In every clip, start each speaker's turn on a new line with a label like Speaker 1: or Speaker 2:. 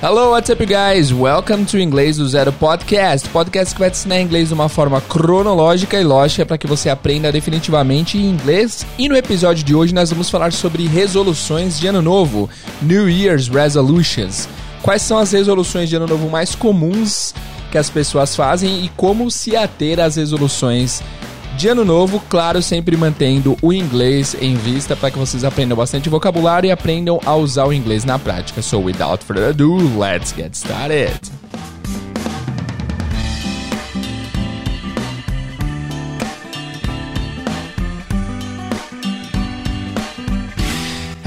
Speaker 1: Hello, what's up, guys? Welcome to Inglês do Zero Podcast. Podcast que vai te ensinar inglês de uma forma cronológica e lógica para que você aprenda definitivamente inglês. E no episódio de hoje nós vamos falar sobre resoluções de ano novo, New Year's Resolutions. Quais são as resoluções de ano novo mais comuns que as pessoas fazem e como se ater às resoluções de ano novo, claro, sempre mantendo o inglês em vista para que vocês aprendam bastante vocabulário e aprendam a usar o inglês na prática. So, without further ado, let's get started.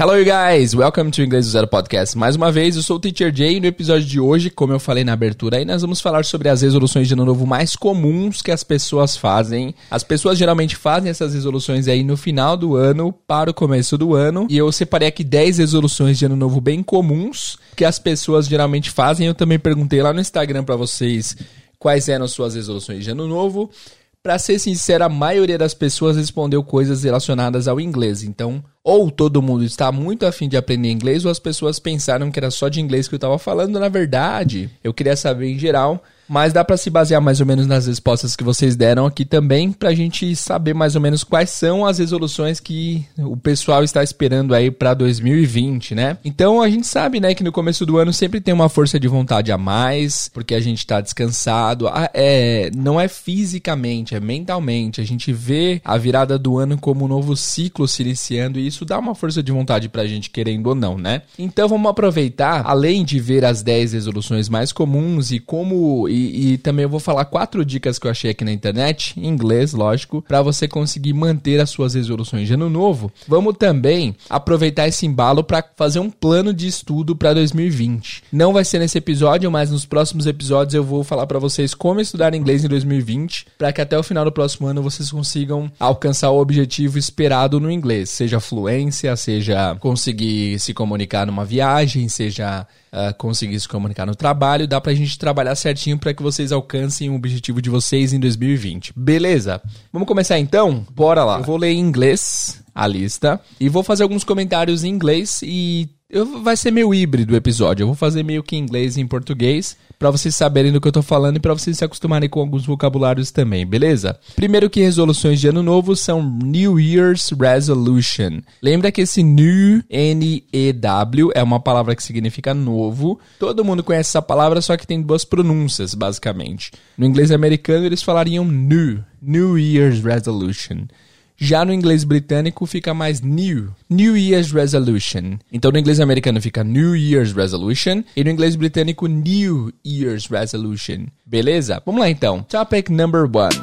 Speaker 1: Hello, you guys! Welcome to Inglês do Zero Podcast. Mais uma vez, eu sou o Teacher Jay e no episódio de hoje, como eu falei na abertura aí, nós vamos falar sobre as resoluções de ano novo mais comuns que as pessoas fazem. As pessoas geralmente fazem essas resoluções aí no final do ano para o começo do ano. E eu separei aqui 10 resoluções de ano novo bem comuns que as pessoas geralmente fazem. Eu também perguntei lá no Instagram para vocês quais eram suas resoluções de ano novo. Pra ser sincero, a maioria das pessoas respondeu coisas relacionadas ao inglês. Então, ou todo mundo está muito afim de aprender inglês, ou as pessoas pensaram que era só de inglês que eu estava falando. Na verdade, eu queria saber em geral mas dá para se basear mais ou menos nas respostas que vocês deram aqui também, para a gente saber mais ou menos quais são as resoluções que o pessoal está esperando aí para 2020, né? Então a gente sabe, né, que no começo do ano sempre tem uma força de vontade a mais, porque a gente está descansado. Ah, é, não é fisicamente, é mentalmente. A gente vê a virada do ano como um novo ciclo se iniciando e isso dá uma força de vontade pra gente, querendo ou não, né? Então vamos aproveitar, além de ver as 10 resoluções mais comuns e como. E e, também eu vou falar quatro dicas que eu achei aqui na internet, em inglês, lógico, para você conseguir manter as suas resoluções de ano novo. Vamos também aproveitar esse embalo para fazer um plano de estudo para 2020. Não vai ser nesse episódio, mas nos próximos episódios eu vou falar para vocês como estudar inglês em 2020, para que até o final do próximo ano vocês consigam alcançar o objetivo esperado no inglês, seja fluência, seja conseguir se comunicar numa viagem, seja uh, conseguir se comunicar no trabalho, dá pra gente trabalhar certinho para que vocês alcancem o objetivo de vocês em 2020. Beleza? Vamos começar então? Bora lá. Eu vou ler em inglês a lista e vou fazer alguns comentários em inglês e eu, vai ser meio híbrido o episódio. Eu vou fazer meio que em inglês e em português para vocês saberem do que eu tô falando e para vocês se acostumarem com alguns vocabulários também, beleza? Primeiro que resoluções de ano novo são New Year's Resolution. Lembra que esse new N-E-W é uma palavra que significa novo. Todo mundo conhece essa palavra, só que tem duas pronúncias, basicamente. No inglês americano eles falariam new, New Year's Resolution. Já no inglês britânico fica mais new, New Year's Resolution. Então no inglês americano fica New Year's Resolution e no inglês britânico New Year's Resolution. Beleza? Vamos lá então. Topic number one.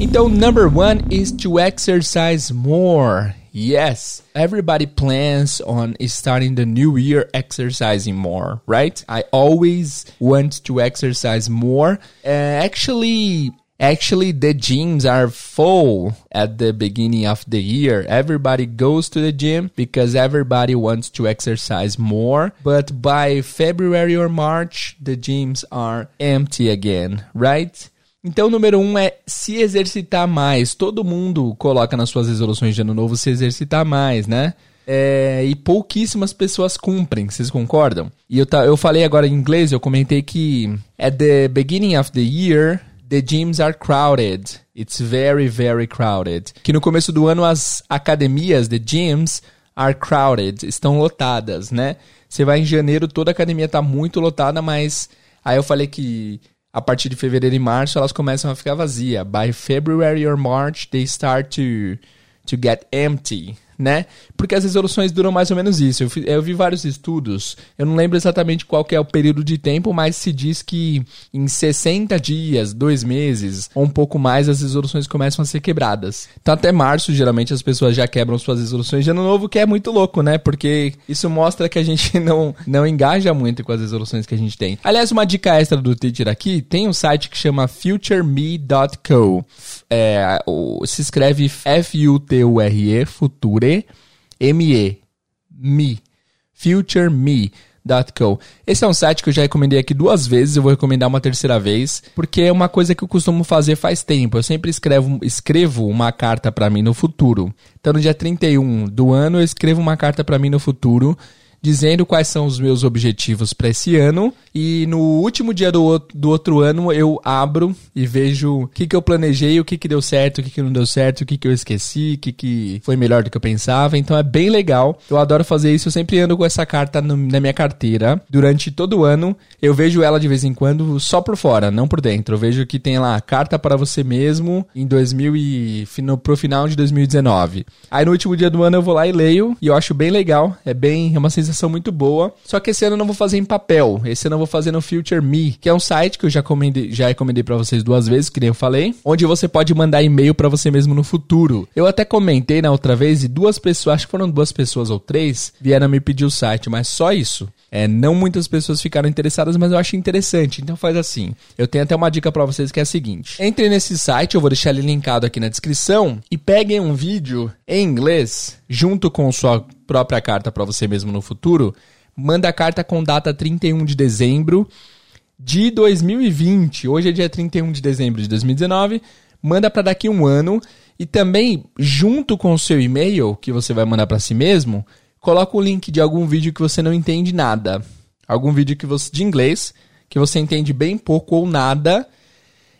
Speaker 1: Então, number one is to exercise more. Yes, everybody plans on starting the new year exercising more, right? I always want to exercise more. Uh, actually, Actually, the gyms are full at the beginning of the year. Everybody goes to the gym because everybody wants to exercise more. But by February or March, the gyms are empty again, right? Então, número um é se exercitar mais. Todo mundo coloca nas suas resoluções de ano novo se exercitar mais, né? É, e pouquíssimas pessoas cumprem, vocês concordam? E eu, tá, eu falei agora em inglês, eu comentei que at the beginning of the year, The gyms are crowded. It's very, very crowded. Que no começo do ano as academias, the gyms, are crowded. Estão lotadas, né? Você vai em janeiro, toda a academia tá muito lotada, mas aí eu falei que a partir de fevereiro e março elas começam a ficar vazias. By February or March, they start to, to get empty né? Porque as resoluções duram mais ou menos isso. Eu, eu, vi vários estudos, eu não lembro exatamente qual é o período de tempo, mas se diz que em 60 dias, dois meses ou um pouco mais, as resoluções começam a ser quebradas. Então até março, geralmente, as pessoas já quebram suas resoluções de ano novo, que é muito louco, né? Porque isso mostra que a gente não, não engaja muito com as resoluções que a gente tem. Aliás, uma dica extra do teacher aqui, tem um site que chama futureme.co. É, se escreve F-U-T-U-R-E, Future M-E, me, futureme.co. Esse é um site que eu já recomendei aqui duas vezes, eu vou recomendar uma terceira vez, porque é uma coisa que eu costumo fazer faz tempo. Eu sempre escrevo, escrevo uma carta para mim no futuro. Então no dia 31 do ano eu escrevo uma carta para mim no futuro dizendo quais são os meus objetivos para esse ano. E no último dia do, do outro ano eu abro e vejo o que, que eu planejei, o que, que deu certo, o que, que não deu certo, o que, que eu esqueci, o que, que foi melhor do que eu pensava. Então é bem legal. Eu adoro fazer isso. Eu sempre ando com essa carta no, na minha carteira durante todo o ano. Eu vejo ela de vez em quando só por fora, não por dentro. Eu vejo que tem lá carta para você mesmo em 2000 e no, pro final de 2019. Aí no último dia do ano eu vou lá e leio e eu acho bem legal. É bem, é uma sensação muito boa. Só que esse ano eu não vou fazer em papel. Esse ano eu vou fazer no Future Me, que é um site que eu já recomendei, já recomendei para vocês duas vezes, que nem eu falei, onde você pode mandar e-mail para você mesmo no futuro. Eu até comentei na outra vez e duas pessoas, acho que foram duas pessoas ou três, vieram me pedir o site, mas só isso. É, não muitas pessoas ficaram interessadas, mas eu acho interessante. Então faz assim. Eu tenho até uma dica para vocês que é a seguinte: entre nesse site, eu vou deixar ele linkado aqui na descrição e peguem um vídeo em inglês junto com sua própria carta para você mesmo no futuro. Manda a carta com data 31 de dezembro de 2020. Hoje é dia 31 de dezembro de 2019. Manda para daqui um ano e também junto com o seu e-mail que você vai mandar para si mesmo, coloca o link de algum vídeo que você não entende nada. Algum vídeo que você de inglês que você entende bem pouco ou nada.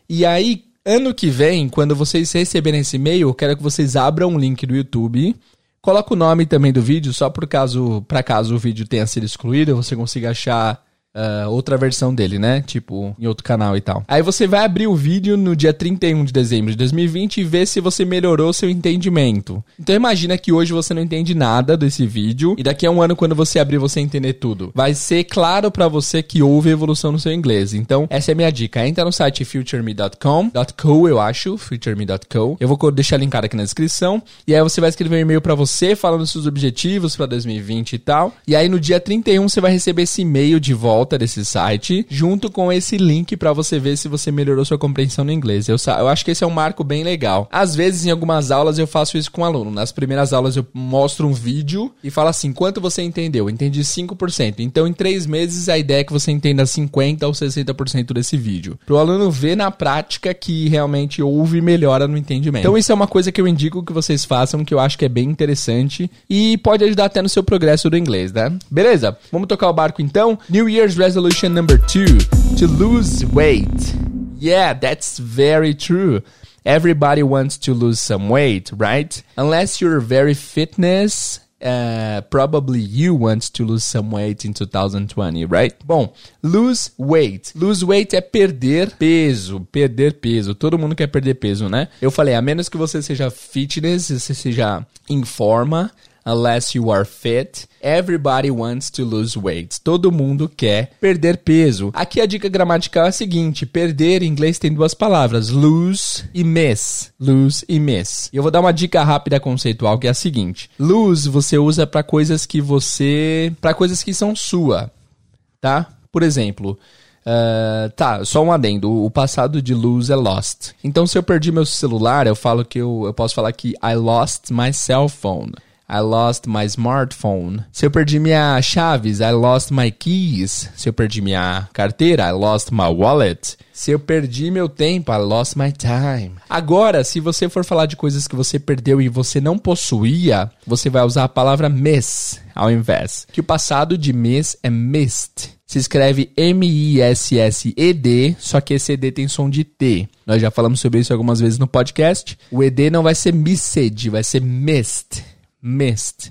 Speaker 1: E aí, ano que vem, quando vocês receberem esse e-mail, eu quero que vocês abram um link do YouTube. Coloca o nome também do vídeo, só por caso, para caso o vídeo tenha sido excluído, você consiga achar uh, outra versão dele, né? Tipo, em outro canal e tal. Aí você vai abrir o vídeo no dia 31 de dezembro de 2020 e ver se você melhorou seu entendimento. Então imagina que hoje você não entende nada desse vídeo e daqui a um ano quando você abrir você entender tudo. Vai ser claro para você que houve evolução no seu inglês. Então, essa é a minha dica. Entra no site futureme.com, .co eu acho, futureme.co. Eu vou deixar linkado aqui na descrição e aí você vai escrever um e-mail para você falando seus objetivos para 2020 e tal. E aí no dia 31 você vai receber esse e-mail de volta volta desse site, junto com esse link para você ver se você melhorou sua compreensão no inglês. Eu, eu acho que esse é um marco bem legal. Às vezes, em algumas aulas, eu faço isso com o aluno. Nas primeiras aulas, eu mostro um vídeo e falo assim: quanto você entendeu? Entendi 5%. Então, em três meses, a ideia é que você entenda 50% ou 60% desse vídeo. Para o aluno ver na prática que realmente houve melhora no entendimento. Então, isso é uma coisa que eu indico que vocês façam, que eu acho que é bem interessante e pode ajudar até no seu progresso do inglês, né? Beleza? Vamos tocar o barco então? New Year's resolution number two to lose weight. Yeah, that's very true. Everybody wants to lose some weight, right? Unless you're very fitness Uh, probably you want to lose some weight in 2020, right? Bom, lose weight. Lose weight é perder peso, perder peso. Todo mundo quer perder peso, né? Eu falei, a menos que você seja fitness, você seja em forma, unless you are fit. Everybody wants to lose weight. Todo mundo quer perder peso. Aqui a dica gramatical é a seguinte: perder em inglês tem duas palavras, lose e miss. Lose e miss. E eu vou dar uma dica rápida conceitual que é a seguinte: lose você usa para coisas que você, para coisas que são sua, tá? Por exemplo, Uh, tá, só um adendo. O passado de lose é lost. Então, se eu perdi meu celular, eu falo que eu, eu posso falar que I lost my cell phone. I lost my smartphone. Se eu perdi minha chaves, I lost my keys. Se eu perdi minha carteira, I lost my wallet. Se eu perdi meu tempo, I lost my time. Agora, se você for falar de coisas que você perdeu e você não possuía, você vai usar a palavra miss ao invés. Que o passado de miss é missed. Se escreve M-I-S-S-E-D, só que esse ED tem som de T. Nós já falamos sobre isso algumas vezes no podcast. O ED não vai ser missed, vai ser missed missed.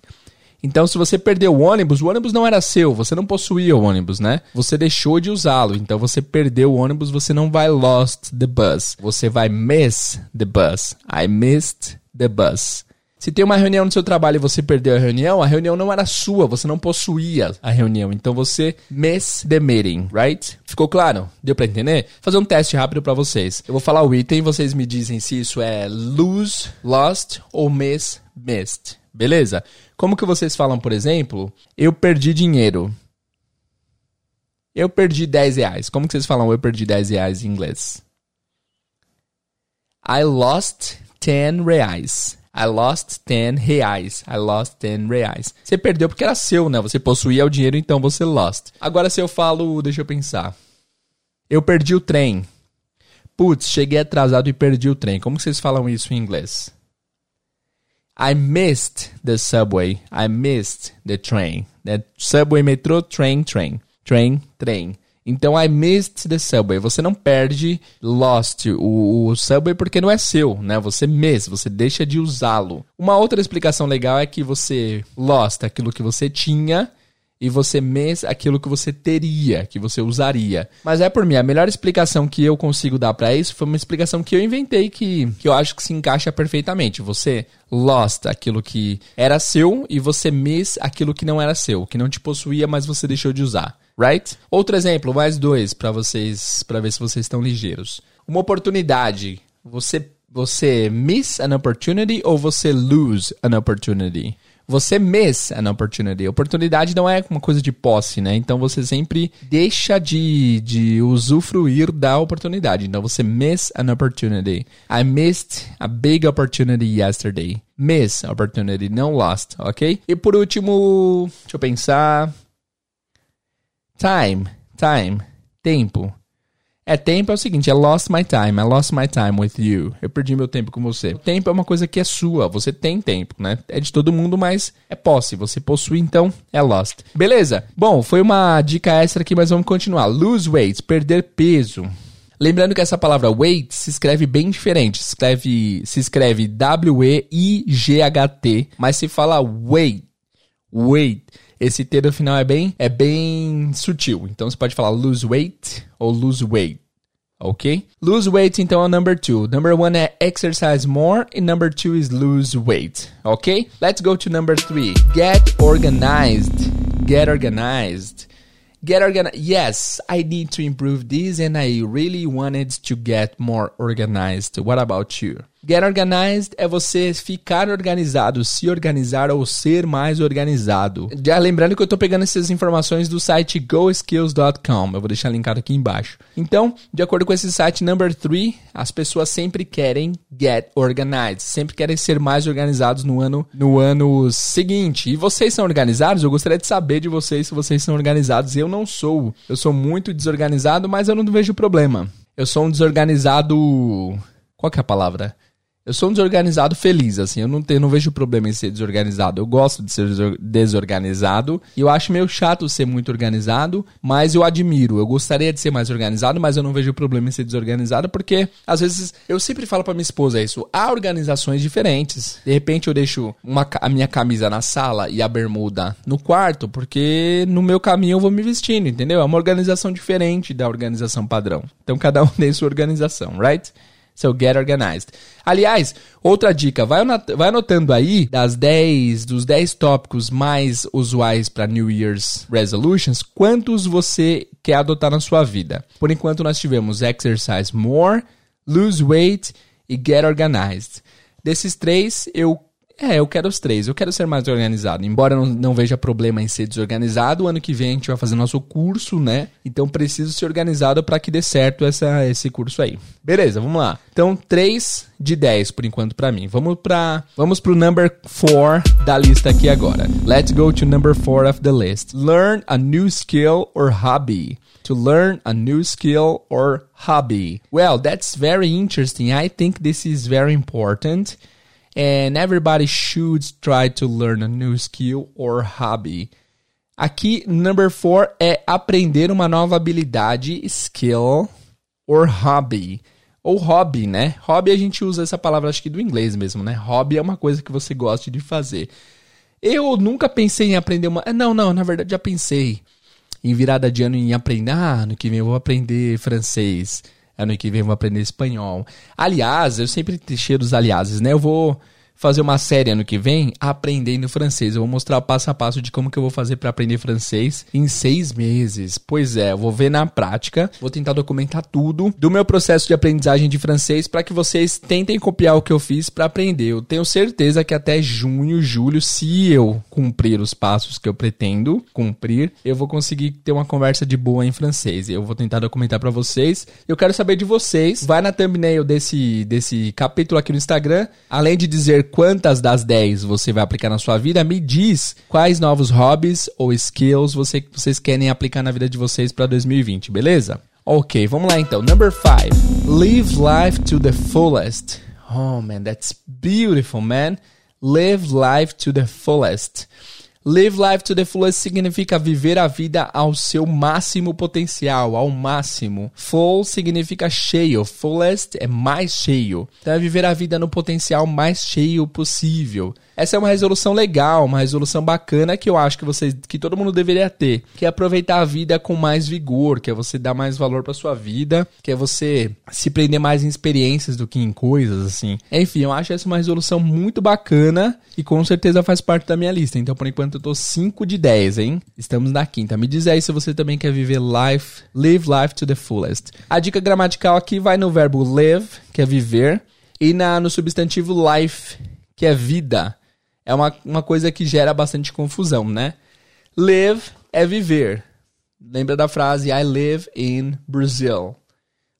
Speaker 1: Então, se você perdeu o ônibus, o ônibus não era seu, você não possuía o ônibus, né? Você deixou de usá-lo, então você perdeu o ônibus, você não vai lost the bus, você vai miss the bus. I missed the bus. Se tem uma reunião no seu trabalho e você perdeu a reunião, a reunião não era sua, você não possuía a reunião. Então você miss the meeting, right? Ficou claro? Deu para entender? Vou fazer um teste rápido para vocês. Eu vou falar o item, vocês me dizem se isso é lose, lost ou miss, missed. Beleza? Como que vocês falam, por exemplo, eu perdi dinheiro. Eu perdi 10 reais. Como que vocês falam eu perdi 10 reais em inglês? I lost 10 reais. I lost 10 reais. I lost 10 reais. Você perdeu porque era seu, né? Você possuía o dinheiro, então você lost. Agora se eu falo, deixa eu pensar. Eu perdi o trem. Putz, cheguei atrasado e perdi o trem. Como que vocês falam isso em inglês? I missed the subway. I missed the train. Né? Subway, metrô, train, train. Train, train. Então, I missed the subway. Você não perde lost o, o subway porque não é seu, né? Você miss, você deixa de usá-lo. Uma outra explicação legal é que você lost aquilo que você tinha e você miss aquilo que você teria, que você usaria. Mas é por mim, a melhor explicação que eu consigo dar para isso foi uma explicação que eu inventei que, que eu acho que se encaixa perfeitamente. Você lost aquilo que era seu e você miss aquilo que não era seu, que não te possuía, mas você deixou de usar, right? Outro exemplo, mais dois para vocês, para ver se vocês estão ligeiros. Uma oportunidade, você você miss an opportunity ou você lose an opportunity? Você miss an opportunity. Oportunidade não é uma coisa de posse, né? Então você sempre deixa de, de usufruir da oportunidade. Então você miss an opportunity. I missed a big opportunity yesterday. Miss opportunity, não lost, ok? E por último, deixa eu pensar. Time, time, tempo. É tempo é o seguinte, é lost my time, I lost my time with you. Eu perdi meu tempo com você. Tempo é uma coisa que é sua, você tem tempo, né? É de todo mundo, mas é posse, você possui, então é lost. Beleza? Bom, foi uma dica extra aqui, mas vamos continuar. Lose weight, perder peso. Lembrando que essa palavra weight se escreve bem diferente. Se escreve, se escreve W-E-I-G-H-T, mas se fala weight. Weight. Esse T no final é bem, é bem sutil. Então você pode falar lose weight ou lose weight. Ok? Lose weight, então, é o number two. Number one é exercise more e number two is lose weight. Ok? Let's go to number three. Get organized. Get organized. Get organized. Yes, I need to improve this and I really wanted to get more organized. What about you? Get organized é você ficar organizado, se organizar ou ser mais organizado. Já lembrando que eu estou pegando essas informações do site goskills.com. Eu vou deixar linkado aqui embaixo. Então, de acordo com esse site number 3, as pessoas sempre querem get organized, sempre querem ser mais organizados no ano no ano seguinte. E vocês são organizados? Eu gostaria de saber de vocês se vocês são organizados. Eu não sou. Eu sou muito desorganizado, mas eu não vejo problema. Eu sou um desorganizado. Qual que é a palavra? Eu sou um desorganizado feliz, assim, eu não, tenho, não vejo problema em ser desorganizado. Eu gosto de ser desorganizado e eu acho meio chato ser muito organizado, mas eu admiro. Eu gostaria de ser mais organizado, mas eu não vejo problema em ser desorganizado porque às vezes eu sempre falo para minha esposa isso. Há organizações diferentes. De repente eu deixo uma, a minha camisa na sala e a bermuda no quarto, porque no meu caminho eu vou me vestindo, entendeu? É uma organização diferente da organização padrão. Então cada um tem sua organização, right? So get organized. Aliás, outra dica, vai, vai anotando aí das 10, dos 10 tópicos mais usuais para New Year's Resolutions, quantos você quer adotar na sua vida. Por enquanto nós tivemos exercise more, lose weight e get organized. Desses três, eu é, eu quero os três. Eu quero ser mais organizado. Embora não, não veja problema em ser desorganizado, ano que vem a gente vai fazer nosso curso, né? Então preciso ser organizado para que dê certo essa, esse curso aí. Beleza, vamos lá. Então, 3 de 10 por enquanto para mim. Vamos para vamos pro number 4 da lista aqui agora. Let's go to number 4 of the list. Learn a new skill or hobby. To learn a new skill or hobby. Well, that's very interesting. I think this is very important. And everybody should try to learn a new skill or hobby. Aqui, number four é aprender uma nova habilidade, skill or hobby. Ou hobby, né? Hobby a gente usa essa palavra, acho que do inglês mesmo, né? Hobby é uma coisa que você gosta de fazer. Eu nunca pensei em aprender uma. Não, não, na verdade já pensei em virada de ano em aprender. Ah, ano que vem eu vou aprender francês. Ano que vem eu vou aprender espanhol. Aliás, eu sempre cheio dos aliases, né? Eu vou fazer uma série ano que vem aprendendo francês. Eu vou mostrar passo a passo de como que eu vou fazer para aprender francês em seis meses. Pois é, eu vou ver na prática, vou tentar documentar tudo do meu processo de aprendizagem de francês para que vocês tentem copiar o que eu fiz para aprender. Eu tenho certeza que até junho, julho, se eu cumprir os passos que eu pretendo cumprir, eu vou conseguir ter uma conversa de boa em francês. Eu vou tentar documentar para vocês. Eu quero saber de vocês. Vai na thumbnail desse desse capítulo aqui no Instagram, além de dizer quantas das 10 você vai aplicar na sua vida, me diz quais novos hobbies ou skills você, vocês querem aplicar na vida de vocês para 2020, beleza? Ok, vamos lá então. Number 5. Live life to the fullest. Oh man, that's beautiful, man. Live life to the fullest. Live life to the fullest significa viver a vida ao seu máximo potencial, ao máximo. Full significa cheio, fullest é mais cheio. Então é viver a vida no potencial mais cheio possível. Essa é uma resolução legal, uma resolução bacana que eu acho que vocês, que todo mundo deveria ter, que é aproveitar a vida com mais vigor, que é você dar mais valor para sua vida, que é você se prender mais em experiências do que em coisas assim. Enfim, eu acho essa uma resolução muito bacana e com certeza faz parte da minha lista. Então, por enquanto eu tô 5 de 10, hein? Estamos na quinta. Me diz aí se você também quer viver life, live life to the fullest. A dica gramatical aqui vai no verbo live, que é viver, e na no substantivo life, que é vida é uma, uma coisa que gera bastante confusão, né? Live é viver. Lembra da frase I live in Brazil.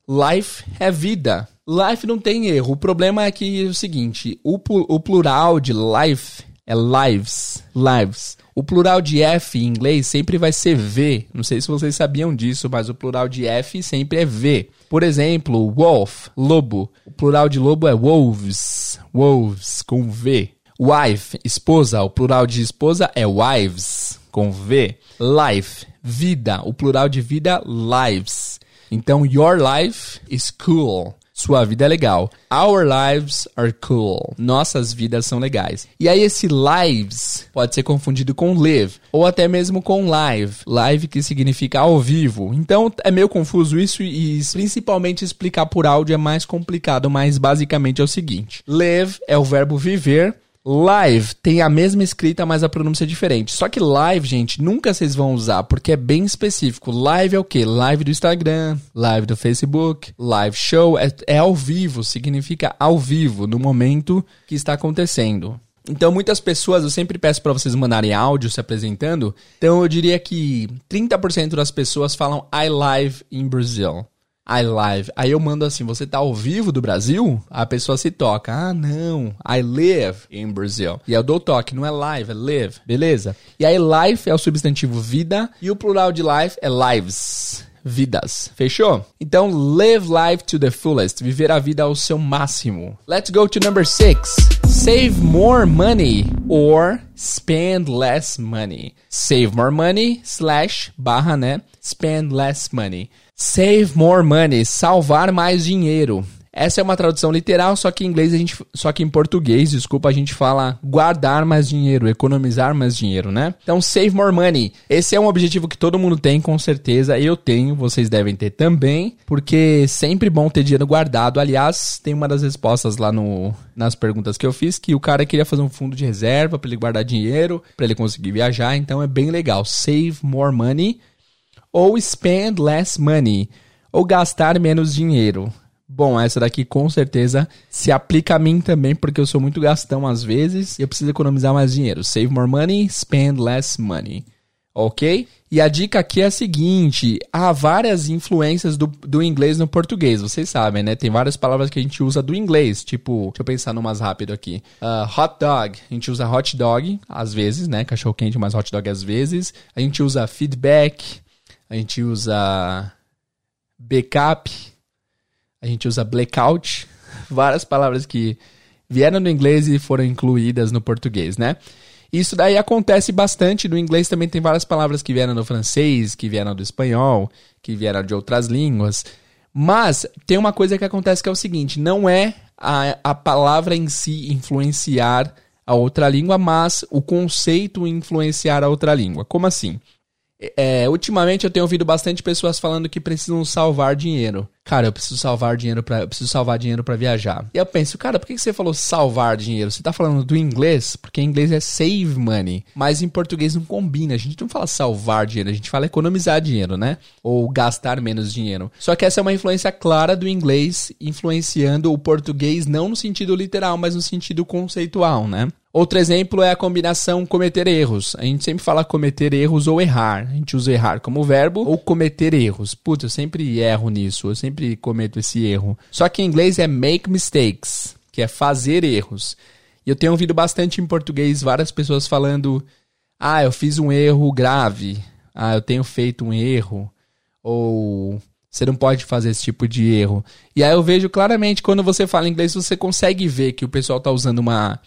Speaker 1: Life é vida. Life não tem erro. O problema é que é o seguinte: o, o plural de life é lives. Lives. O plural de F em inglês sempre vai ser V. Não sei se vocês sabiam disso, mas o plural de F sempre é V. Por exemplo, wolf, lobo. O plural de lobo é wolves. Wolves, com V. Wife, esposa, o plural de esposa é wives, com V. Life, vida, o plural de vida, lives. Então, your life is cool. Sua vida é legal. Our lives are cool. Nossas vidas são legais. E aí, esse lives pode ser confundido com live, ou até mesmo com live. Live que significa ao vivo. Então, é meio confuso isso e principalmente explicar por áudio é mais complicado, mas basicamente é o seguinte: live é o verbo viver Live tem a mesma escrita, mas a pronúncia é diferente. Só que live, gente, nunca vocês vão usar, porque é bem específico. Live é o quê? Live do Instagram, live do Facebook, live show. É, é ao vivo, significa ao vivo, no momento que está acontecendo. Então, muitas pessoas, eu sempre peço para vocês mandarem áudio se apresentando. Então, eu diria que 30% das pessoas falam I live in Brazil. I live. Aí eu mando assim, você tá ao vivo do Brasil? A pessoa se toca. Ah, não. I live in Brazil. E eu dou toque, não é live, é live. Beleza? E aí life é o substantivo vida e o plural de life é lives vidas. Fechou? Então, live life to the fullest. Viver a vida ao seu máximo. Let's go to number six. Save more money or spend less money. Save more money slash barra, né? Spend less money. Save more money, salvar mais dinheiro. Essa é uma tradução literal, só que em inglês a gente, só que em português, desculpa, a gente fala guardar mais dinheiro, economizar mais dinheiro, né? Então, save more money. Esse é um objetivo que todo mundo tem, com certeza. Eu tenho, vocês devem ter também, porque sempre bom ter dinheiro guardado. Aliás, tem uma das respostas lá no nas perguntas que eu fiz que o cara queria fazer um fundo de reserva para ele guardar dinheiro, para ele conseguir viajar, então é bem legal. Save more money ou spend less money, ou gastar menos dinheiro. Bom, essa daqui com certeza se aplica a mim também, porque eu sou muito gastão às vezes e eu preciso economizar mais dinheiro. Save more money, spend less money. Ok? E a dica aqui é a seguinte: há várias influências do, do inglês no português, vocês sabem, né? Tem várias palavras que a gente usa do inglês, tipo, deixa eu pensar no mais rápido aqui. Uh, hot dog, a gente usa hot dog às vezes, né? Cachorro quente, mas hot dog às vezes. A gente usa feedback, a gente usa backup, a gente usa blackout, várias palavras que vieram do inglês e foram incluídas no português, né? Isso daí acontece bastante no inglês também tem várias palavras que vieram do francês, que vieram do espanhol, que vieram de outras línguas. Mas tem uma coisa que acontece que é o seguinte, não é a, a palavra em si influenciar a outra língua, mas o conceito influenciar a outra língua. Como assim? É, ultimamente eu tenho ouvido bastante pessoas falando que precisam salvar dinheiro. Cara, eu preciso salvar dinheiro para preciso salvar dinheiro para viajar. E eu penso, cara, por que você falou salvar dinheiro? Você tá falando do inglês? Porque em inglês é save money, mas em português não combina. A gente não fala salvar dinheiro, a gente fala economizar dinheiro, né? Ou gastar menos dinheiro. Só que essa é uma influência clara do inglês influenciando o português não no sentido literal, mas no sentido conceitual, né? Outro exemplo é a combinação cometer erros. A gente sempre fala cometer erros ou errar. A gente usa errar como verbo ou cometer erros. Putz, eu sempre erro nisso, eu sempre cometo esse erro. Só que em inglês é make mistakes, que é fazer erros. E eu tenho ouvido bastante em português várias pessoas falando: "Ah, eu fiz um erro grave. Ah, eu tenho feito um erro." Ou você não pode fazer esse tipo de erro. E aí eu vejo claramente quando você fala inglês, você consegue ver que o pessoal está usando uma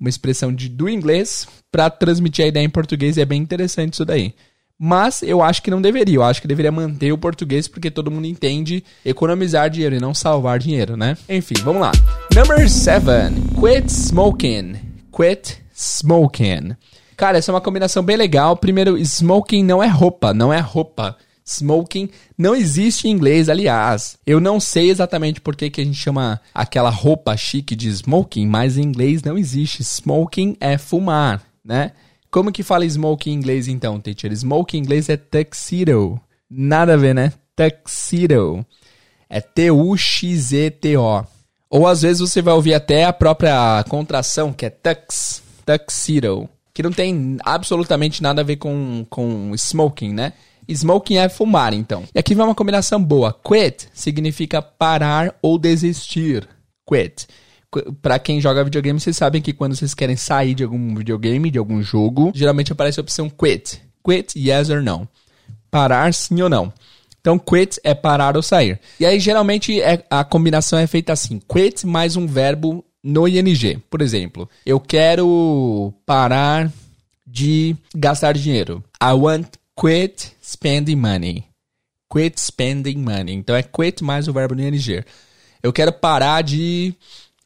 Speaker 1: uma expressão de, do inglês para transmitir a ideia em português e é bem interessante isso daí. Mas eu acho que não deveria. Eu acho que deveria manter o português porque todo mundo entende economizar dinheiro e não salvar dinheiro, né? Enfim, vamos lá. Number seven. Quit smoking. Quit smoking. Cara, essa é uma combinação bem legal. Primeiro, smoking não é roupa, não é roupa. Smoking não existe em inglês, aliás. Eu não sei exatamente por que, que a gente chama aquela roupa chique de smoking, mas em inglês não existe. Smoking é fumar, né? Como que fala smoke em inglês então, teacher? Smoke em inglês é tuxedo. Nada a ver, né? Tuxedo. É T-U-X-E-T-O. Ou às vezes você vai ouvir até a própria contração, que é tux, tuxedo. Que não tem absolutamente nada a ver com, com smoking, né? Smoking é fumar, então. E aqui vai uma combinação boa. Quit significa parar ou desistir. Quit para quem joga videogame, vocês sabem que quando vocês querem sair de algum videogame, de algum jogo, geralmente aparece a opção quit. Quit, yes or no. Parar, sim ou não. Então, quit é parar ou sair. E aí, geralmente, é, a combinação é feita assim: quit mais um verbo no ing. Por exemplo, eu quero parar de gastar dinheiro. I want quit spending money. Quit spending money. Então, é quit mais o verbo no ing. Eu quero parar de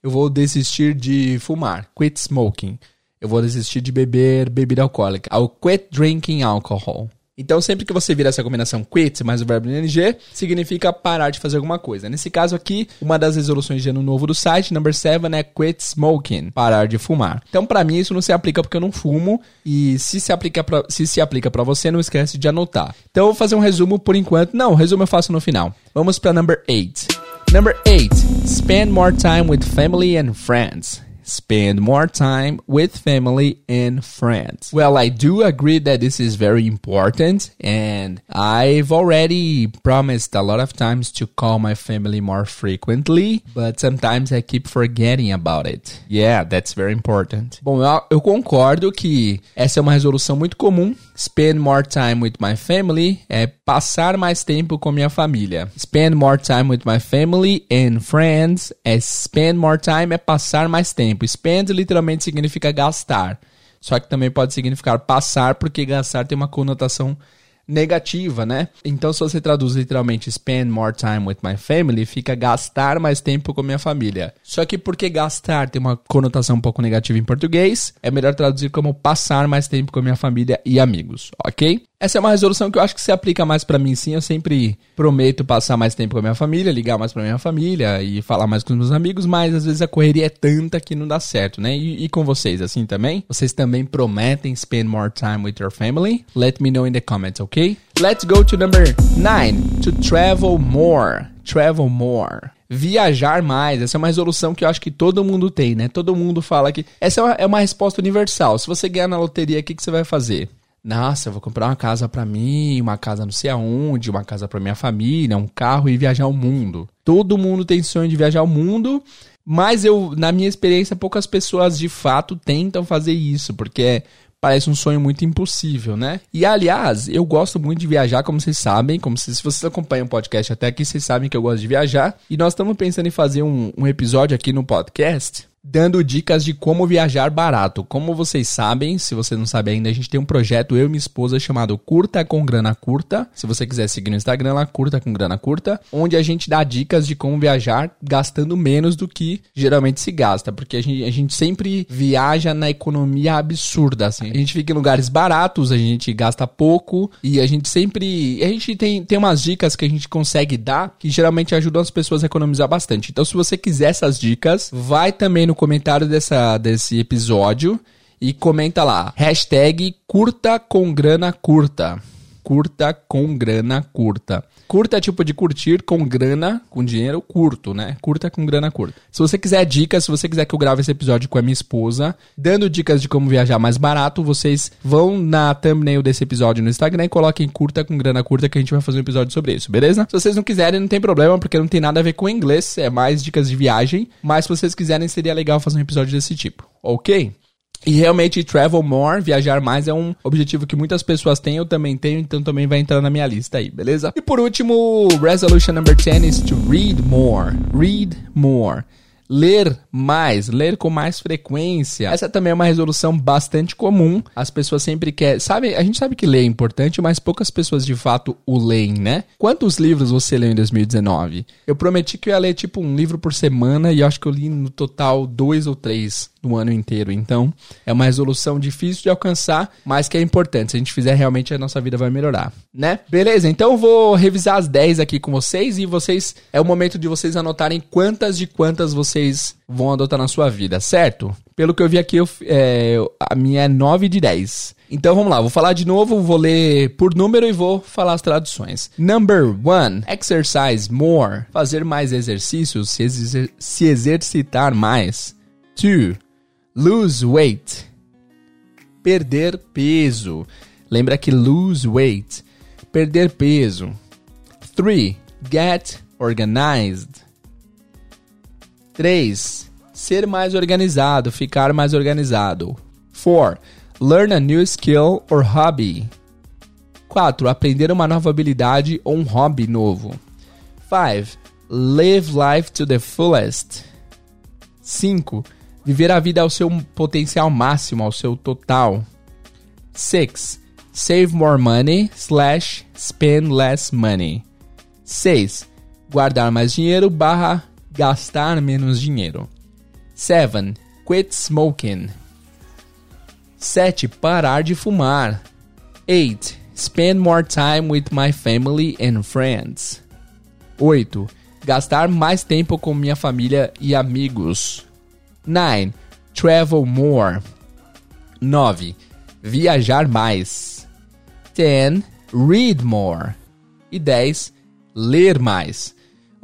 Speaker 1: eu vou desistir de fumar. Quit smoking. Eu vou desistir de beber bebida alcoólica. I'll quit drinking alcohol. Então, sempre que você vira essa combinação quit mais o verbo ing, significa parar de fazer alguma coisa. Nesse caso aqui, uma das resoluções de ano novo do site, number 7, é quit smoking, parar de fumar. Então, para mim, isso não se aplica porque eu não fumo. E se se aplica pra, se se aplica para você, não esquece de anotar. Então, eu vou fazer um resumo por enquanto. Não, o resumo eu faço no final. Vamos para number 8. Number eight, spend more time with family and friends. Spend more time with family and friends. Well, I do agree that this is very important, and I've already promised a lot of times to call my family more frequently, but sometimes I keep forgetting about it. Yeah, that's very important. Bom, eu, eu concordo que essa é uma resolução muito comum. Spend more time with my family é passar mais tempo com minha família. Spend more time with my family and friends é spend more time é passar mais tempo tempo. Spend literalmente significa gastar. Só que também pode significar passar, porque gastar tem uma conotação negativa, né? Então, se você traduz literalmente spend more time with my family, fica gastar mais tempo com minha família. Só que porque gastar tem uma conotação um pouco negativa em português, é melhor traduzir como passar mais tempo com minha família e amigos, ok? Essa é uma resolução que eu acho que se aplica mais para mim, sim. Eu sempre prometo passar mais tempo com a minha família, ligar mais pra minha família e falar mais com os meus amigos, mas às vezes a correria é tanta que não dá certo, né? E, e com vocês, assim também? Vocês também prometem spend more time with your family? Let me know in the comments, ok? Let's go to number 9. To travel more. Travel more viajar mais. Essa é uma resolução que eu acho que todo mundo tem, né? Todo mundo fala que. Essa é uma, é uma resposta universal. Se você ganhar na loteria, o que, que você vai fazer? Nossa, eu vou comprar uma casa para mim, uma casa não sei aonde, uma casa para minha família, um carro e viajar o mundo. Todo mundo tem sonho de viajar o mundo, mas eu, na minha experiência, poucas pessoas de fato tentam fazer isso, porque parece um sonho muito impossível, né? E aliás, eu gosto muito de viajar, como vocês sabem, como se, se vocês acompanham o podcast até aqui, vocês sabem que eu gosto de viajar. E nós estamos pensando em fazer um, um episódio aqui no podcast dando dicas de como viajar barato. Como vocês sabem, se você não sabe ainda, a gente tem um projeto, eu e minha esposa, chamado Curta com Grana Curta. Se você quiser seguir no Instagram lá, Curta com Grana Curta, onde a gente dá dicas de como viajar gastando menos do que geralmente se gasta, porque a gente, a gente sempre viaja na economia absurda, assim. A gente fica em lugares baratos, a gente gasta pouco e a gente sempre... A gente tem, tem umas dicas que a gente consegue dar que geralmente ajudam as pessoas a economizar bastante. Então, se você quiser essas dicas, vai também no no comentário dessa, desse episódio e comenta lá. Hashtag curta com grana curta. Curta com grana curta. Curta é tipo de curtir com grana, com dinheiro curto, né? Curta com grana curta. Se você quiser dicas, se você quiser que eu grave esse episódio com a minha esposa, dando dicas de como viajar mais barato, vocês vão na thumbnail desse episódio no Instagram e coloquem curta com grana curta que a gente vai fazer um episódio sobre isso, beleza? Se vocês não quiserem, não tem problema, porque não tem nada a ver com inglês, é mais dicas de viagem, mas se vocês quiserem, seria legal fazer um episódio desse tipo, ok? E realmente, travel more, viajar mais, é um objetivo que muitas pessoas têm, eu também tenho, então também vai entrar na minha lista aí, beleza? E por último, resolution number 10 is to read more. Read more. ler mais, ler com mais frequência. Essa também é uma resolução bastante comum. As pessoas sempre querem. Sabe, a gente sabe que ler é importante, mas poucas pessoas de fato o leem, né? Quantos livros você leu em 2019? Eu prometi que eu ia ler tipo um livro por semana e acho que eu li no total dois ou três no ano inteiro. Então, é uma resolução difícil de alcançar, mas que é importante. Se a gente fizer, realmente a nossa vida vai melhorar, né? Beleza, então eu vou revisar as 10 aqui com vocês e vocês. É o momento de vocês anotarem quantas de quantas vocês vão adotar na sua vida, certo? Pelo que eu vi aqui, eu, é, a minha é 9 de 10. Então vamos lá, vou falar de novo, vou ler por número e vou falar as traduções. Number one, exercise more. Fazer mais exercícios, se, exer se exercitar mais. Two, lose weight. Perder peso. Lembra que lose weight. Perder peso. Three, get organized. 3. Ser mais organizado, ficar mais organizado. 4. Learn a new skill or hobby. 4. Aprender uma nova habilidade ou um hobby novo. 5. Live life to the fullest. 5. Viver a vida ao seu potencial máximo, ao seu total. 6. Save more money slash spend less money. 6. Guardar mais dinheiro barra gastar menos dinheiro. 7. Quit smoking. 7. Parar de fumar. 8. Spend more time with my family and friends. 8. Gastar mais tempo com minha família e amigos. 9. Travel more. 9. Viajar mais. 10. Read more. E 10. Ler mais.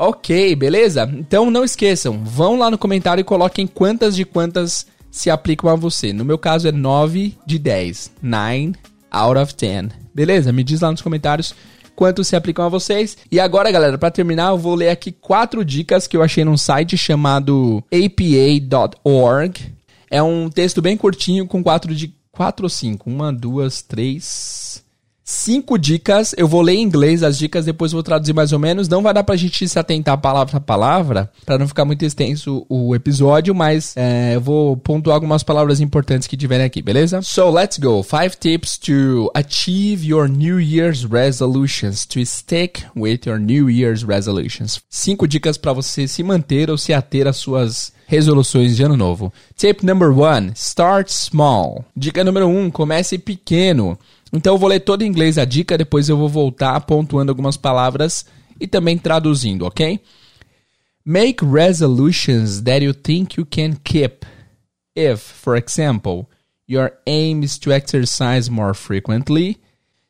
Speaker 1: Ok, beleza? Então não esqueçam, vão lá no comentário e coloquem quantas de quantas se aplicam a você. No meu caso é 9 de 10. 9 out of 10. Beleza? Me diz lá nos comentários quantos se aplicam a vocês. E agora, galera, para terminar, eu vou ler aqui quatro dicas que eu achei num site chamado apa.org. É um texto bem curtinho com quatro de quatro ou cinco, uma, duas, três, cinco dicas. Eu vou ler em inglês as dicas, depois vou traduzir mais ou menos. Não vai dar pra gente se atentar palavra a palavra, para não ficar muito extenso o episódio, mas é, eu vou pontuar algumas palavras importantes que tiverem aqui, beleza? So, let's go. Five tips to achieve your New Year's resolutions, to stick with your New Year's resolutions. Cinco dicas para você se manter ou se ater às suas resoluções de ano novo. Tip number one: start small. Dica número um: comece pequeno. Então eu vou ler todo em inglês a dica, depois eu vou voltar pontuando algumas palavras e também traduzindo, ok? Make resolutions that you think you can keep. If, for example, your aim is to exercise more frequently,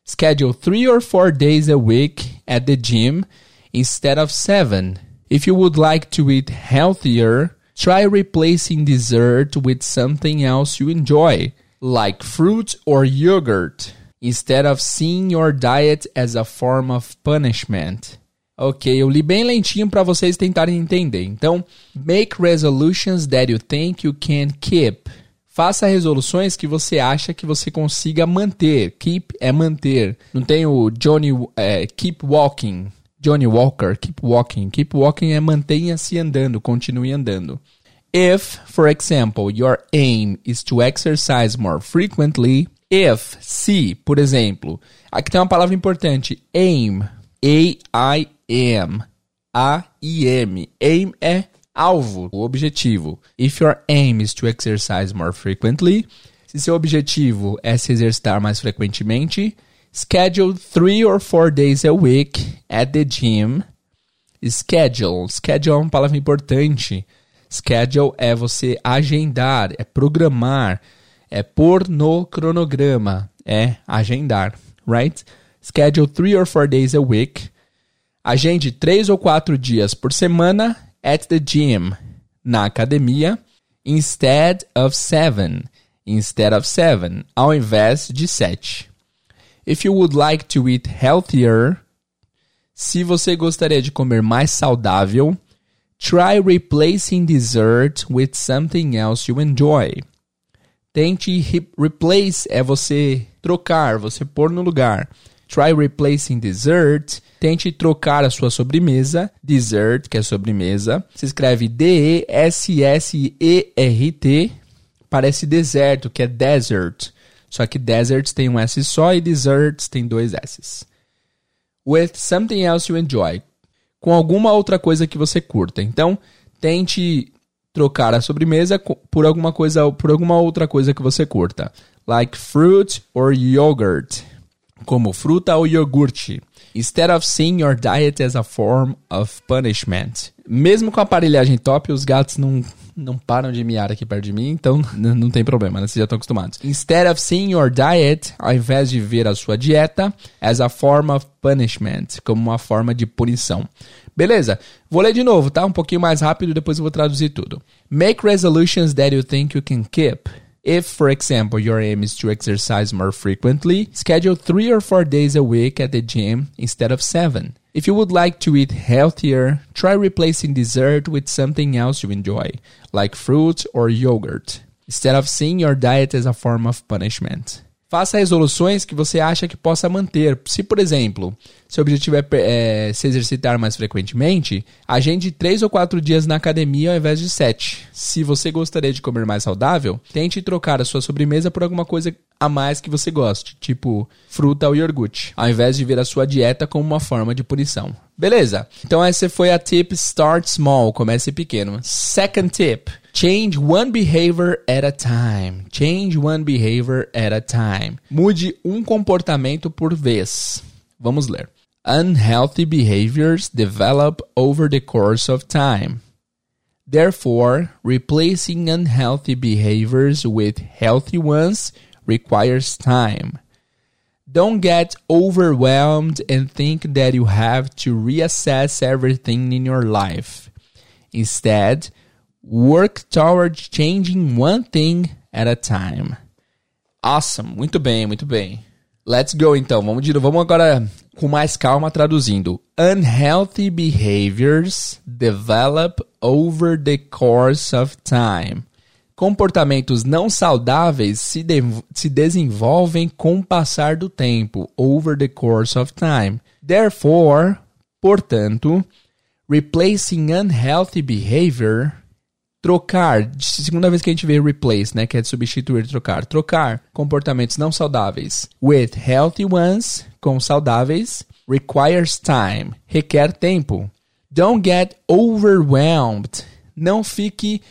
Speaker 1: schedule three or four days a week at the gym instead of seven. If you would like to eat healthier, try replacing dessert with something else you enjoy, like fruit or yogurt instead of seeing your diet as a form of punishment. Ok, eu li bem lentinho para vocês tentarem entender. Então, make resolutions that you think you can keep. Faça resoluções que você acha que você consiga manter. Keep é manter. Não tem o Johnny é, Keep Walking. Johnny Walker, Keep Walking. Keep Walking é mantenha-se andando, continue andando. If, for example, your aim is to exercise more frequently, If, se, por exemplo, aqui tem uma palavra importante, aim, A-I-M, A-I-M, aim é alvo, o objetivo. If your aim is to exercise more frequently, se seu objetivo é se exercitar mais frequentemente, schedule three or four days a week at the gym. Schedule, schedule é uma palavra importante. Schedule é você agendar, é programar é pôr no cronograma, é agendar, right? Schedule three or four days a week. Agende três ou quatro dias por semana at the gym, na academia, instead of seven, instead of seven, ao invés de sete. If you would like to eat healthier, se você gostaria de comer mais saudável, try replacing dessert with something else you enjoy. Tente re replace é você trocar, você pôr no lugar. Try replacing dessert. Tente trocar a sua sobremesa. Dessert, que é sobremesa. Se escreve D-E-S-S-E-R-T. Parece deserto, que é desert. Só que desert tem um S só e desserts tem dois S's. With something else you enjoy. Com alguma outra coisa que você curta. Então, tente trocar a sobremesa por alguma coisa, por alguma outra coisa que você curta. Like fruit or yogurt como fruta ou iogurte. Instead of seeing your diet as a form of punishment. Mesmo com a aparelhagem top, os gatos não, não param de miar aqui perto de mim, então não tem problema, né? Vocês já estão acostumados. Instead of seeing your diet, ao invés de ver a sua dieta, as a form of punishment, como uma forma de punição. Beleza, vou ler de novo, tá? Um pouquinho mais rápido, depois eu vou traduzir tudo. Make resolutions that you think you can keep. If, for example, your aim is to exercise more frequently, schedule three or four days a week at the gym instead of seven. If you would like to eat healthier, try replacing dessert with something else you enjoy, like fruit or yogurt, instead of seeing your diet as a form of punishment. Faça resoluções que você acha que possa manter. Se, por exemplo, seu objetivo é, é, se exercitar mais frequentemente, agende três ou quatro dias na academia ao invés de sete. Se você gostaria de comer mais saudável, tente trocar a sua sobremesa por alguma coisa a mais que você goste, tipo fruta ou iogurte, ao invés de ver a sua dieta como uma forma de punição. Beleza? Então essa foi a tip Start Small, comece pequeno. Second tip. Change one behavior at a time. Change one behavior at a time. Mude um comportamento por vez. Vamos ler. Unhealthy behaviors develop over the course of time. Therefore, replacing unhealthy behaviors with healthy ones requires time. Don't get overwhelmed and think that you have to reassess everything in your life. Instead, Work towards changing one thing at a time. Awesome. Muito bem, muito bem. Let's go então. Vamos, de, vamos agora com mais calma traduzindo. Unhealthy behaviors develop over the course of time. Comportamentos não saudáveis se, de, se desenvolvem com o passar do tempo. Over the course of time. Therefore, portanto, replacing unhealthy behavior Trocar, segunda vez que a gente vê replace, né, que é substituir, trocar. Trocar comportamentos não saudáveis with healthy ones, com saudáveis, requires time, requer tempo. Don't get overwhelmed. Não fique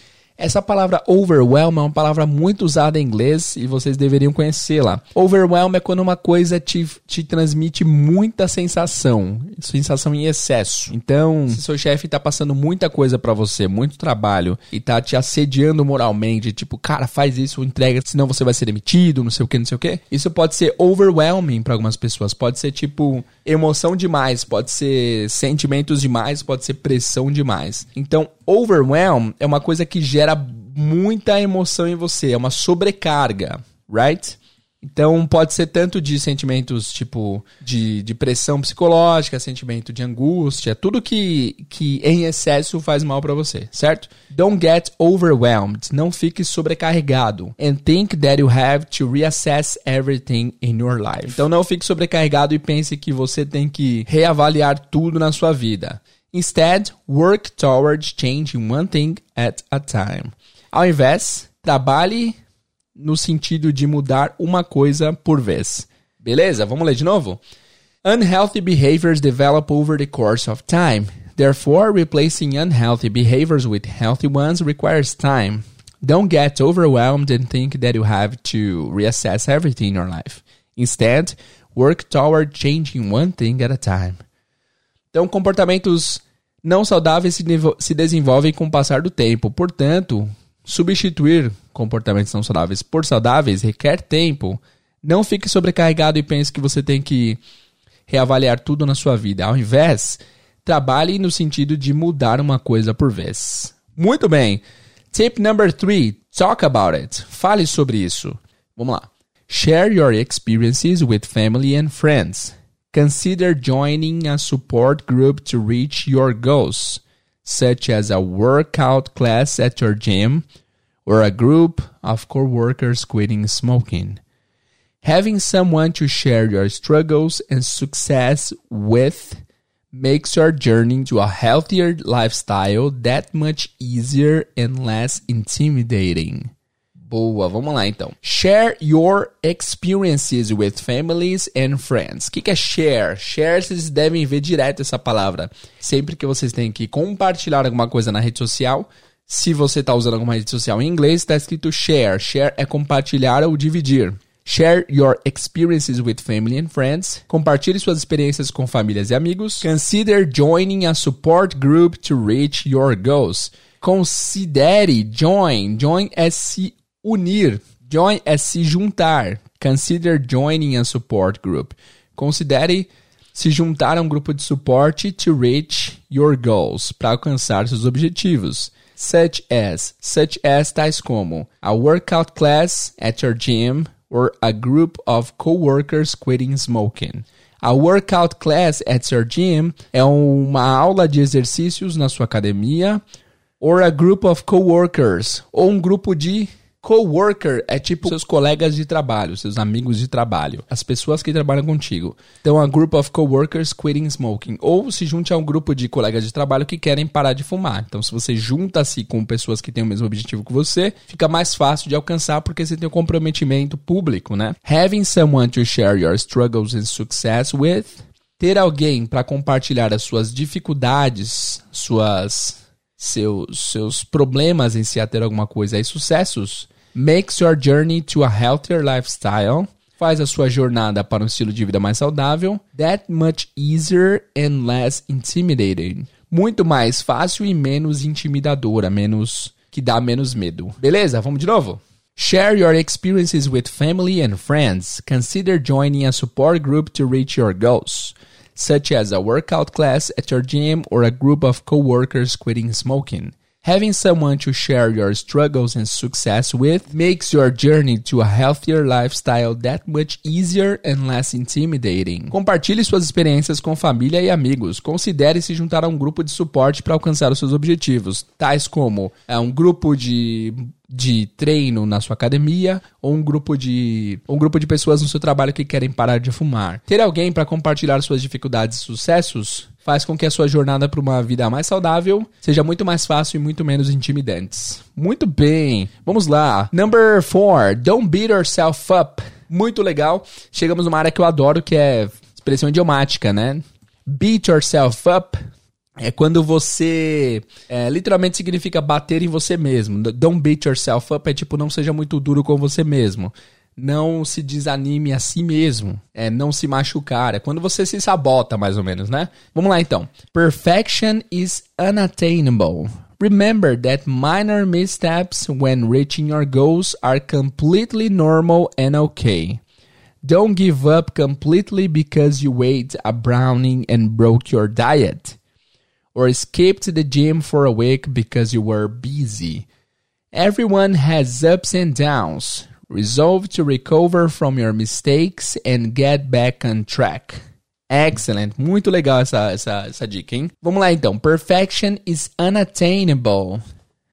Speaker 1: essa palavra overwhelm é uma palavra muito usada em inglês e vocês deveriam conhecê-la. Overwhelm é quando uma coisa te, te transmite muita sensação, sensação em excesso. Então, se seu chefe está passando muita coisa para você, muito trabalho, e tá te assediando moralmente, tipo, cara, faz isso, entrega, senão você vai ser demitido, não sei o que, não sei o que. Isso pode ser overwhelming para algumas pessoas. Pode ser tipo emoção demais, pode ser sentimentos demais, pode ser pressão demais. Então, overwhelm é uma coisa que gera muita emoção em você, é uma sobrecarga, right? Então pode ser tanto de sentimentos tipo de, de pressão psicológica, sentimento de angústia, tudo que, que em excesso faz mal para você, certo? Don't get overwhelmed, não fique sobrecarregado. And think that you have to reassess everything in your life. Então não fique sobrecarregado e pense que você tem que reavaliar tudo na sua vida. Instead, work towards changing one thing at a time. Ao invés, trabalhe no sentido de mudar uma coisa por vez. Beleza? Vamos ler de novo? Unhealthy behaviors develop over the course of time. Therefore, replacing unhealthy behaviors with healthy ones requires time. Don't get overwhelmed and think that you have to reassess everything in your life. Instead, work toward changing one thing at a time. Então, comportamentos não saudáveis se, se desenvolvem com o passar do tempo. Portanto, substituir comportamentos não saudáveis por saudáveis requer tempo. Não fique sobrecarregado e pense que você tem que reavaliar tudo na sua vida. Ao invés, trabalhe no sentido de mudar uma coisa por vez. Muito bem. Tip number three: talk about it. Fale sobre isso. Vamos lá. Share your experiences with family and friends. Consider joining a support group to reach your goals, such as a workout class at your gym or a group of coworkers quitting smoking. Having someone to share your struggles and success with makes your journey to a healthier lifestyle that much easier and less intimidating. Boa, vamos lá então. Share your experiences with families and friends. O que, que é share? Share, vocês devem ver direto essa palavra. Sempre que vocês têm que compartilhar alguma coisa na rede social, se você está usando alguma rede social em inglês, está escrito share. Share é compartilhar ou dividir. Share your experiences with family and friends. Compartilhe suas experiências com famílias e amigos. Consider joining a support group to reach your goals. Considere join. Join é se unir. Join é se juntar. Consider joining a support group. Considere se juntar a um grupo de suporte to reach your goals, para alcançar seus objetivos. Such as, such as tais como a workout class at your gym or a group of coworkers quitting smoking. A workout class at your gym é uma aula de exercícios na sua academia or a group of coworkers ou um grupo de Coworker é tipo seus colegas de trabalho, seus amigos de trabalho, as pessoas que trabalham contigo. Então, a group of coworkers quitting smoking. Ou se junte a um grupo de colegas de trabalho que querem parar de fumar. Então, se você junta-se com pessoas que têm o mesmo objetivo que você, fica mais fácil de alcançar porque você tem um comprometimento público, né? Having someone to share your struggles and success with. Ter alguém para compartilhar as suas dificuldades, suas seus, seus problemas em se ater a alguma coisa e sucessos, makes your journey to a healthier lifestyle, faz a sua jornada para um estilo de vida mais saudável, that much easier and less intimidating. Muito mais fácil e menos intimidadora, menos que dá menos medo. Beleza? Vamos de novo? Share your experiences with family and friends. Consider joining a support group to reach your goals such as a workout class at your gym or a group of coworkers quitting smoking. Having someone to share your struggles and success with makes your journey to a healthier lifestyle that much easier and less intimidating. Compartilhe suas experiências com família e amigos. Considere se juntar a um grupo de suporte para alcançar os seus objetivos, tais como é, um grupo de de treino na sua academia ou um grupo de um grupo de pessoas no seu trabalho que querem parar de fumar. Ter alguém para compartilhar suas dificuldades e sucessos faz com que a sua jornada para uma vida mais saudável seja muito mais fácil e muito menos intimidantes. Muito bem. Vamos lá. Number 4, don't beat yourself up. Muito legal. Chegamos numa área que eu adoro que é expressão idiomática, né? Beat yourself up é quando você é, literalmente significa bater em você mesmo. Don't beat yourself up é tipo não seja muito duro com você mesmo. Não se desanime a si mesmo. É não se machucar. É quando você se sabota, mais ou menos, né? Vamos lá então. Perfection is unattainable. Remember that minor missteps when reaching your goals are completely normal and okay. Don't give up completely because you ate a brownie and broke your diet. Or escaped the gym for a week because you were busy. Everyone has ups and downs. Resolve to recover from your mistakes and get back on track. Excellent, muito legal essa, essa, essa dica, hein? Vamos lá então. Perfection is unattainable.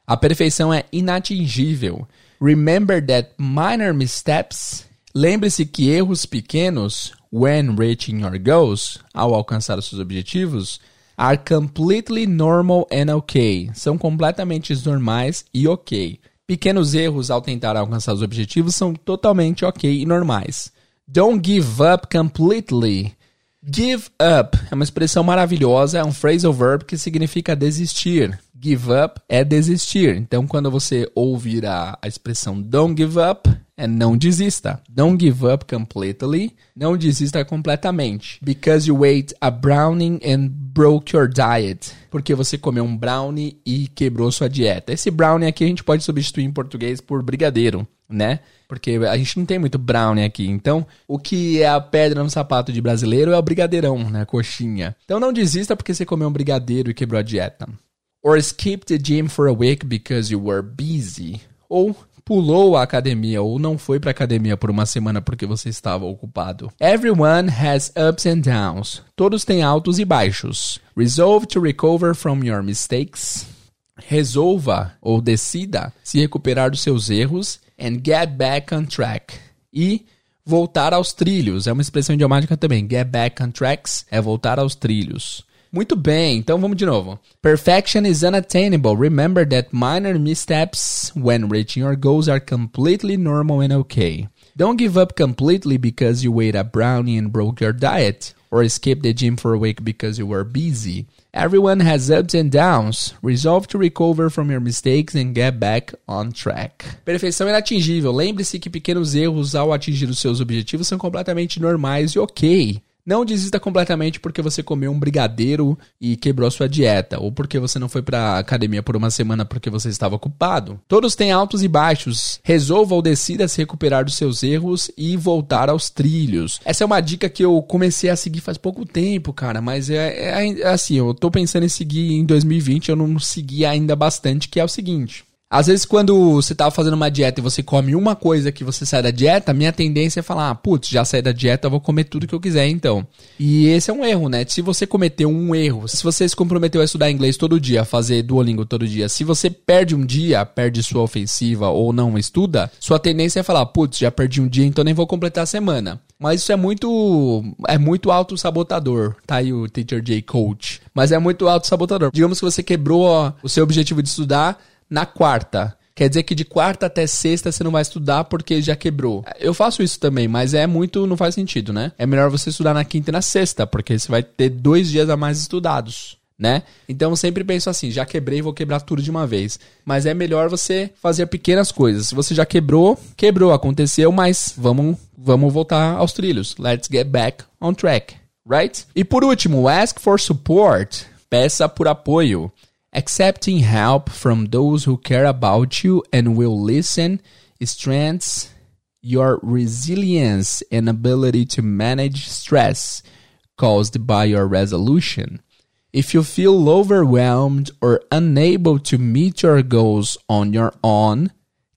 Speaker 1: A perfeição é inatingível. Remember that minor missteps. Lembre-se que erros pequenos, when reaching your goals, ao alcançar os seus objetivos, are completely normal and okay. São completamente normais e ok. Pequenos erros ao tentar alcançar os objetivos são totalmente ok e normais. Don't give up completely. Give up é uma expressão maravilhosa, é um phrasal verb que significa desistir. Give up é desistir. Então, quando você ouvir a, a expressão don't give up, é não desista. Don't give up completely. Não desista completamente. Because you ate a brownie and broke your diet. Porque você comeu um brownie e quebrou sua dieta. Esse brownie aqui a gente pode substituir em português por brigadeiro, né? Porque a gente não tem muito brownie aqui. Então, o que é a pedra no sapato de brasileiro é o brigadeirão, né? Coxinha. Então não desista porque você comeu um brigadeiro e quebrou a dieta. Or skip the gym for a week because you were busy. Ou pulou a academia ou não foi para academia por uma semana porque você estava ocupado. Everyone has ups and downs. Todos têm altos e baixos. Resolve to recover from your mistakes. Resolva ou decida se recuperar dos seus erros and get back on track. E voltar aos trilhos. É uma expressão idiomática também. Get back on tracks é voltar aos trilhos. Muito bem, então vamos de novo. Perfection is unattainable. Remember that minor missteps when reaching your goals are completely normal and okay. Don't give up completely because you ate a brownie and broke your diet, or escaped the gym for a week because you were busy. Everyone has ups and downs. Resolve to recover from your mistakes and get back on track. Perfeição inatingível. Lembre-se que pequenos erros ao atingir os seus objetivos são completamente normais e ok. Não desista completamente porque você comeu um brigadeiro e quebrou sua dieta, ou porque você não foi pra academia por uma semana porque você estava ocupado. Todos têm altos e baixos. Resolva ou decida se recuperar dos seus erros e voltar aos trilhos. Essa é uma dica que eu comecei a seguir faz pouco tempo, cara, mas é, é, é assim, eu tô pensando em seguir em 2020, eu não segui ainda bastante, que é o seguinte. Às vezes, quando você tá fazendo uma dieta e você come uma coisa que você sai da dieta, minha tendência é falar, ah, putz, já saí da dieta, vou comer tudo que eu quiser, então. E esse é um erro, né? Se você cometeu um erro, se você se comprometeu a estudar inglês todo dia, fazer Duolingo todo dia, se você perde um dia, perde sua ofensiva ou não estuda, sua tendência é falar, putz, já perdi um dia, então nem vou completar a semana. Mas isso é muito é muito auto-sabotador, tá aí o Teacher J Coach. Mas é muito auto-sabotador. Digamos que você quebrou ó, o seu objetivo de estudar, na quarta. Quer dizer que de quarta até sexta você não vai estudar porque já quebrou. Eu faço isso também, mas é muito. não faz sentido, né? É melhor você estudar na quinta e na sexta, porque você vai ter dois dias a mais estudados. Né? Então sempre penso assim, já quebrei, vou quebrar tudo de uma vez. Mas é melhor você fazer pequenas coisas. Se você já quebrou, quebrou, aconteceu, mas vamos, vamos voltar aos trilhos. Let's get back on track, right? E por último, ask for support. Peça por apoio. Accepting help from those who care about you and will listen strengthens your resilience and ability to manage stress caused by your resolution. If you feel overwhelmed or unable to meet your goals on your own,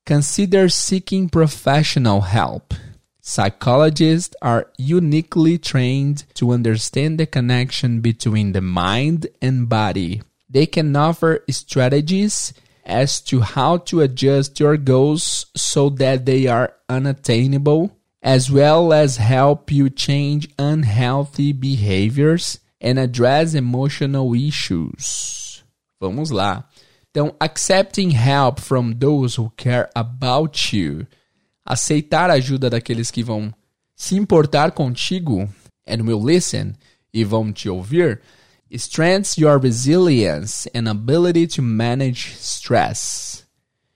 Speaker 1: consider seeking professional help. Psychologists are uniquely trained to understand the connection between the mind and body they can offer strategies as to how to adjust your goals so that they are unattainable, as well as help you change unhealthy behaviors and address emotional issues. Vamos lá. Então, accepting help from those who care about you. Aceitar ajuda daqueles que vão se importar contigo and will listen e vão te ouvir strengthens your resilience and ability to manage stress.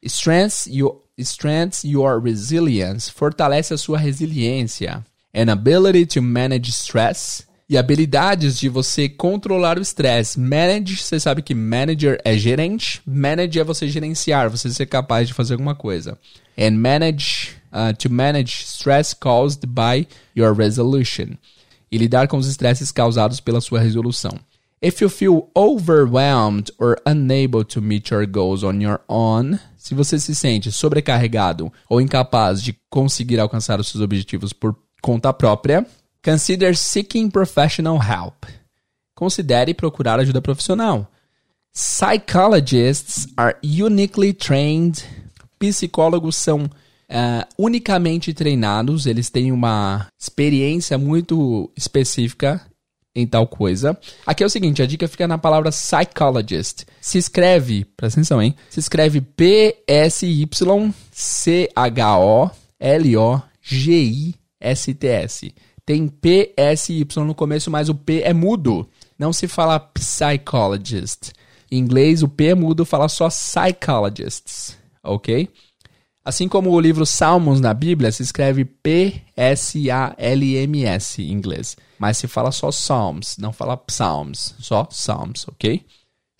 Speaker 1: Strengthens your, strengthens your resilience, fortalece a sua resiliência. And ability to manage stress e habilidades de você controlar o estresse. Manage, você sabe que manager é gerente, manage é você gerenciar, você ser capaz de fazer alguma coisa. And manage uh, to manage stress caused by your resolution. E lidar com os estresses causados pela sua resolução. If you feel overwhelmed or unable to meet your goals on your own, se você se sente sobrecarregado ou incapaz de conseguir alcançar os seus objetivos por conta própria, consider seeking professional help. Considere procurar ajuda profissional. Psychologists are uniquely trained. Psicólogos são uh, unicamente treinados, eles têm uma experiência muito específica em tal coisa. Aqui é o seguinte, a dica fica na palavra psychologist. Se escreve, presta atenção, hein? Se escreve P-S-Y-C-H-O-L-O-G-I-S-T-S. Tem P-S-Y no começo, mas o P é mudo. Não se fala psychologist. Em inglês, o P é mudo, fala só psychologists, ok? Assim como o livro Salmos na Bíblia se escreve P-S-A-L-M-S em inglês. Mas se fala só Psalms, não fala Psalms, só Psalms, ok?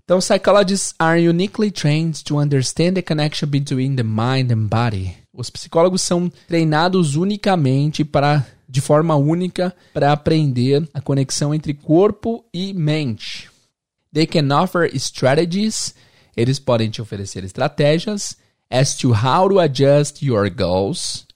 Speaker 1: Então, psychologists are uniquely trained to understand the connection between the mind and body. Os psicólogos são treinados unicamente para, de forma única, para aprender a conexão entre corpo e mente. They can offer strategies. Eles podem te oferecer estratégias as to how to adjust your goals,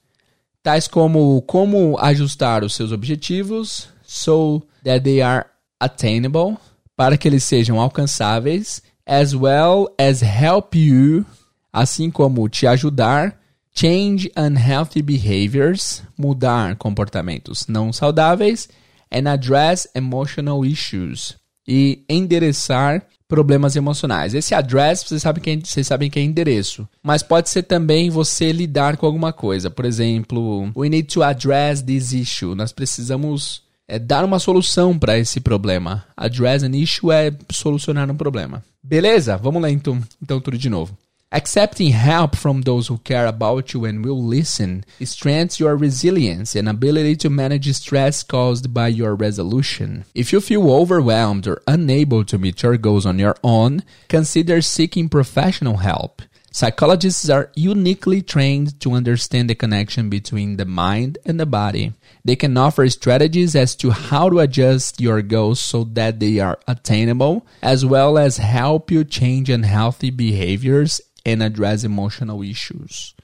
Speaker 1: tais como como ajustar os seus objetivos so that they are attainable, para que eles sejam alcançáveis, as well as help you, assim como te ajudar, change unhealthy behaviors, mudar comportamentos não saudáveis, and address emotional issues, e endereçar problemas emocionais. Esse address, vocês sabem, que é, vocês sabem que é endereço. Mas pode ser também você lidar com alguma coisa. Por exemplo, we need to address this issue. Nós precisamos é, dar uma solução para esse problema. Address an issue é solucionar um problema. Beleza? Vamos lá então, então tudo de novo. Accepting help from those who care about you and will listen strengthens your resilience and ability to manage stress caused by your resolution. If you feel overwhelmed or unable to meet your goals on your own, consider seeking professional help. Psychologists are uniquely trained to understand the connection between the mind and the body. They can offer strategies as to how to adjust your goals so that they are attainable, as well as help you change unhealthy behaviors and address emotional issues.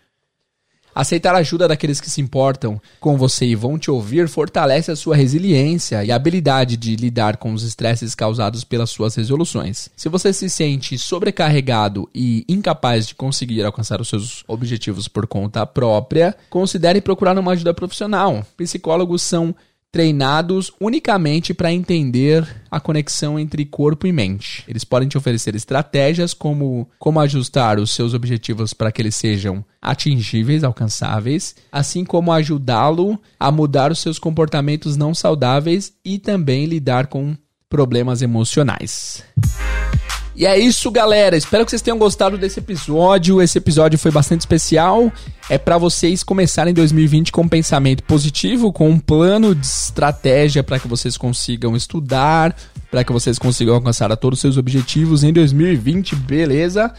Speaker 1: Aceitar a ajuda daqueles que se importam com você e vão te ouvir fortalece a sua resiliência e habilidade de lidar com os estresses causados pelas suas resoluções. Se você se sente sobrecarregado e incapaz de conseguir alcançar os seus objetivos por conta própria, considere procurar uma ajuda profissional. Psicólogos são treinados unicamente para entender a conexão entre corpo e mente. Eles podem te oferecer estratégias como como ajustar os seus objetivos para que eles sejam atingíveis, alcançáveis, assim como ajudá-lo a mudar os seus comportamentos não saudáveis e também lidar com problemas emocionais. E é isso, galera. Espero que vocês tenham gostado desse episódio. Esse episódio foi bastante especial. É para vocês começarem 2020 com um pensamento positivo, com um plano de estratégia para que vocês consigam estudar, para que vocês consigam alcançar todos os seus objetivos em 2020, beleza?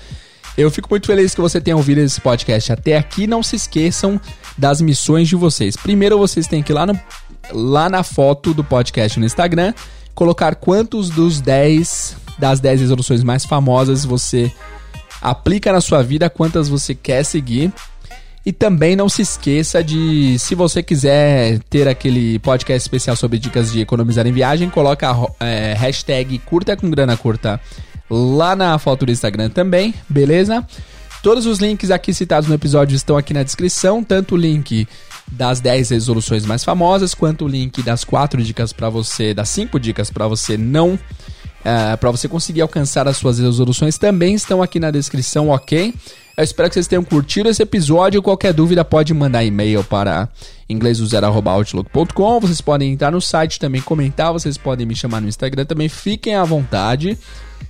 Speaker 1: Eu fico muito feliz que você tenha ouvido esse podcast até aqui. Não se esqueçam das missões de vocês. Primeiro, vocês têm que ir lá, no, lá na foto do podcast no Instagram, colocar quantos dos 10 das 10 resoluções mais famosas você aplica na sua vida, quantas você quer seguir. E também não se esqueça de, se você quiser ter aquele podcast especial sobre dicas de economizar em viagem, coloca é, hashtag curta com grana curta lá na foto do Instagram também, beleza? Todos os links aqui citados no episódio estão aqui na descrição, tanto o link das 10 resoluções mais famosas, quanto o link das 4 dicas para você, das 5 dicas para você não uh, para você conseguir alcançar as suas resoluções também estão aqui na descrição, ok? Eu espero que vocês tenham curtido esse episódio. Qualquer dúvida pode mandar e-mail para inglesdozero.outlook.com. Vocês podem entrar no site também, comentar. Vocês podem me chamar no Instagram também. Fiquem à vontade.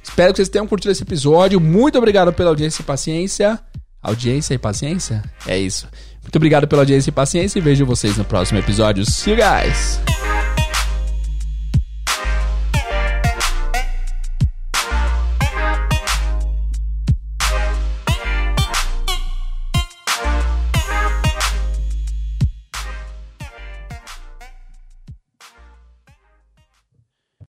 Speaker 1: Espero que vocês tenham curtido esse episódio. Muito obrigado pela audiência e paciência. Audiência e paciência? É isso. Muito obrigado pela audiência e paciência e vejo vocês no próximo episódio. See you guys!